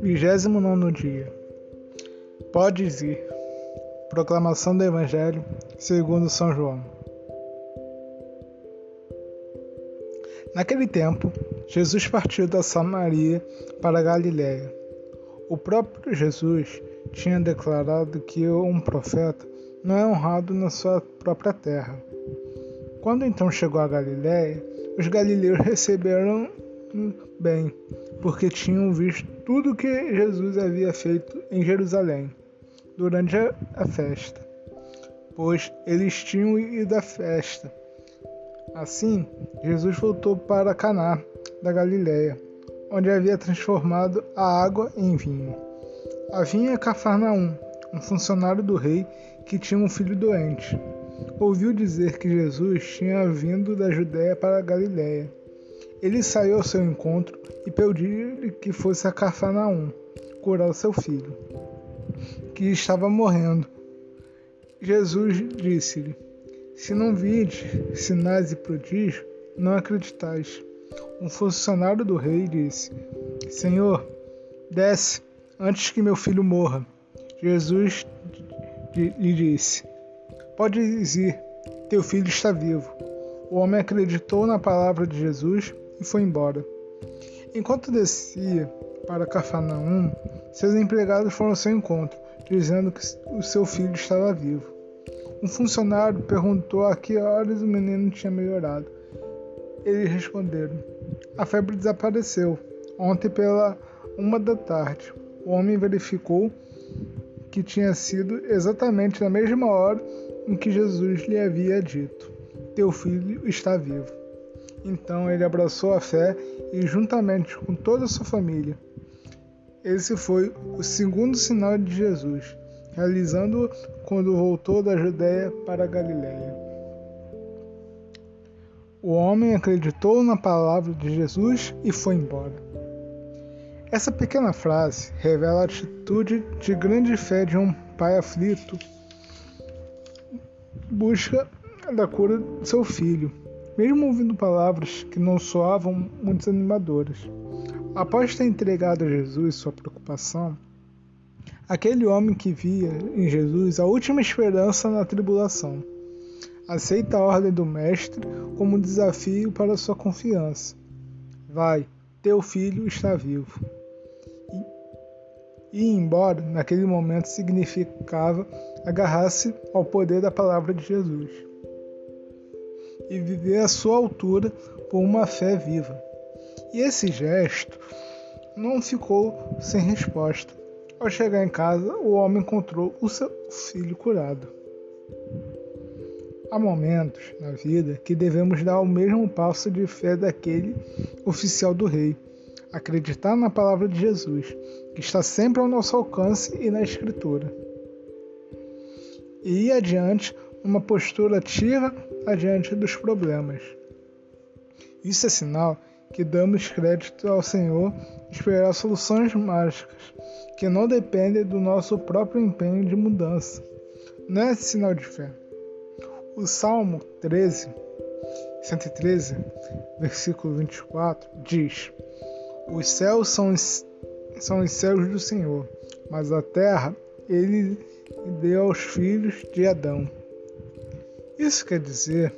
Vigésimo nono dia. Podes ir. Proclamação do Evangelho segundo São João. Naquele tempo, Jesus partiu da Samaria para a Galiléia. O próprio Jesus tinha declarado que um profeta não é honrado na sua própria terra. Quando então chegou a Galiléia, os galileus receberam bem, porque tinham visto tudo o que Jesus havia feito em Jerusalém durante a festa, pois eles tinham ido à festa. Assim, Jesus voltou para Caná da Galiléia, onde havia transformado a água em vinho. Havia Cafarnaum, um funcionário do rei que tinha um filho doente. Ouviu dizer que Jesus tinha vindo da Judéia para a Galiléia ele saiu ao seu encontro e pediu-lhe que fosse a Cafarnaum curar o seu filho, que estava morrendo. Jesus disse-lhe: Se não vides sinais e prodígios, não acreditais. Um funcionário do rei disse: Senhor, desce antes que meu filho morra. Jesus lhe disse: Pode ir, teu filho está vivo. O homem acreditou na palavra de Jesus e foi embora. Enquanto descia para Cafarnaum, seus empregados foram ao seu encontro, dizendo que o seu filho estava vivo. Um funcionário perguntou a que horas o menino tinha melhorado. Eles responderam: A febre desapareceu ontem pela uma da tarde. O homem verificou que tinha sido exatamente na mesma hora em que Jesus lhe havia dito: Teu filho está vivo. Então ele abraçou a fé e, juntamente com toda a sua família, esse foi o segundo sinal de Jesus, realizando-o quando voltou da Judéia para a Galiléia. O homem acreditou na palavra de Jesus e foi embora. Essa pequena frase revela a atitude de grande fé de um pai aflito, busca da cura de seu filho mesmo ouvindo palavras que não soavam muito animadoras. Após ter entregado a Jesus sua preocupação, aquele homem que via em Jesus a última esperança na tribulação, aceita a ordem do Mestre como um desafio para sua confiança. Vai, teu filho está vivo. E embora, naquele momento, significava agarrar-se ao poder da palavra de Jesus e viver à sua altura por uma fé viva. E esse gesto não ficou sem resposta. Ao chegar em casa, o homem encontrou o seu filho curado. Há momentos na vida que devemos dar o mesmo passo de fé daquele oficial do rei, acreditar na palavra de Jesus, que está sempre ao nosso alcance e na Escritura. E ir adiante uma postura ativa adiante dos problemas. Isso é sinal que damos crédito ao Senhor esperar soluções mágicas que não dependem do nosso próprio empenho de mudança. Não é sinal de fé. O Salmo 13, 113, versículo 24, diz: Os céus são os, são os céus do Senhor, mas a terra ele deu aos filhos de Adão. Isso quer dizer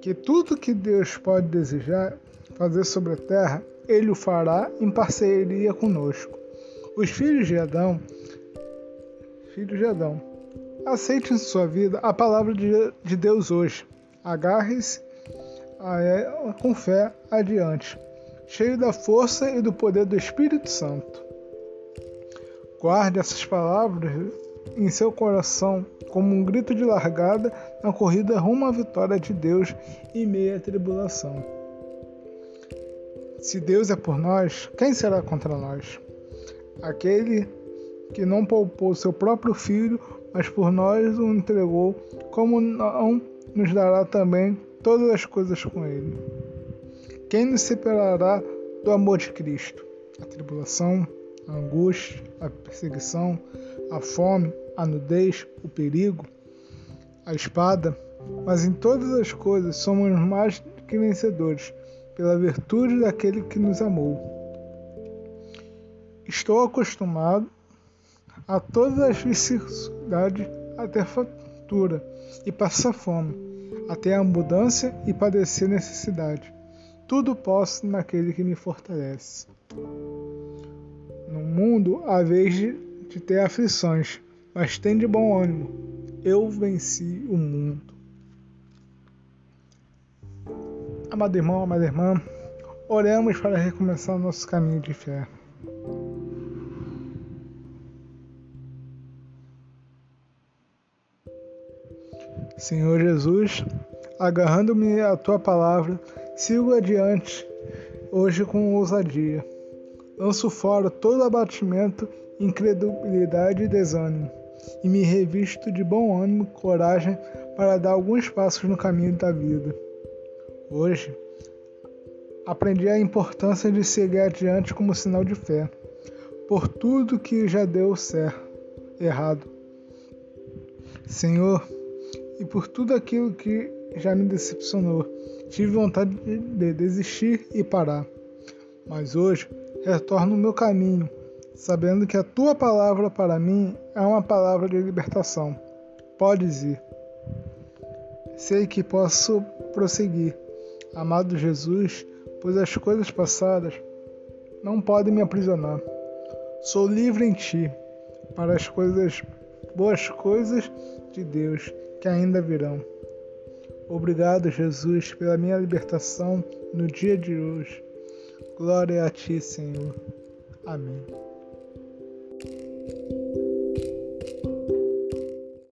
que tudo que Deus pode desejar fazer sobre a terra, Ele o fará em parceria conosco. Os filhos de Adão, filhos de Adão, aceite em sua vida a palavra de Deus hoje. Agarre-se a ela com fé adiante, cheio da força e do poder do Espírito Santo. Guarde essas palavras em seu coração como um grito de largada na corrida rumo à vitória de Deus em meio à tribulação. Se Deus é por nós, quem será contra nós? Aquele que não poupou seu próprio filho, mas por nós o entregou, como não nos dará também todas as coisas com ele? Quem nos separará do amor de Cristo? A tribulação, a angústia, a perseguição, a fome, a nudez, o perigo. a espada, mas em todas as coisas somos mais que vencedores, pela virtude daquele que nos amou. Estou acostumado a todas as vicissitudes até fatura e passar fome, até a abundância e padecer necessidade. Tudo posso naquele que me fortalece. No mundo há vez de ter aflições, mas tem de bom ânimo. Eu venci o mundo. Amado irmão, amada irmã, oremos para recomeçar nosso caminho de fé. Senhor Jesus, agarrando-me à tua palavra, sigo adiante hoje com ousadia. Lanço fora todo abatimento, incredulidade e desânimo, e me revisto de bom ânimo e coragem para dar alguns passos no caminho da vida. Hoje, aprendi a importância de seguir adiante como sinal de fé, por tudo que já deu certo, errado. Senhor, e por tudo aquilo que já me decepcionou, tive vontade de desistir e parar. Mas hoje retorno o meu caminho, sabendo que a tua palavra para mim é uma palavra de libertação. Podes ir. Sei que posso prosseguir amado Jesus, pois as coisas passadas não podem me aprisionar. Sou livre em ti para as coisas boas coisas de Deus que ainda virão. Obrigado, Jesus, pela minha libertação no dia de hoje. Glória a ti, Senhor. Amém.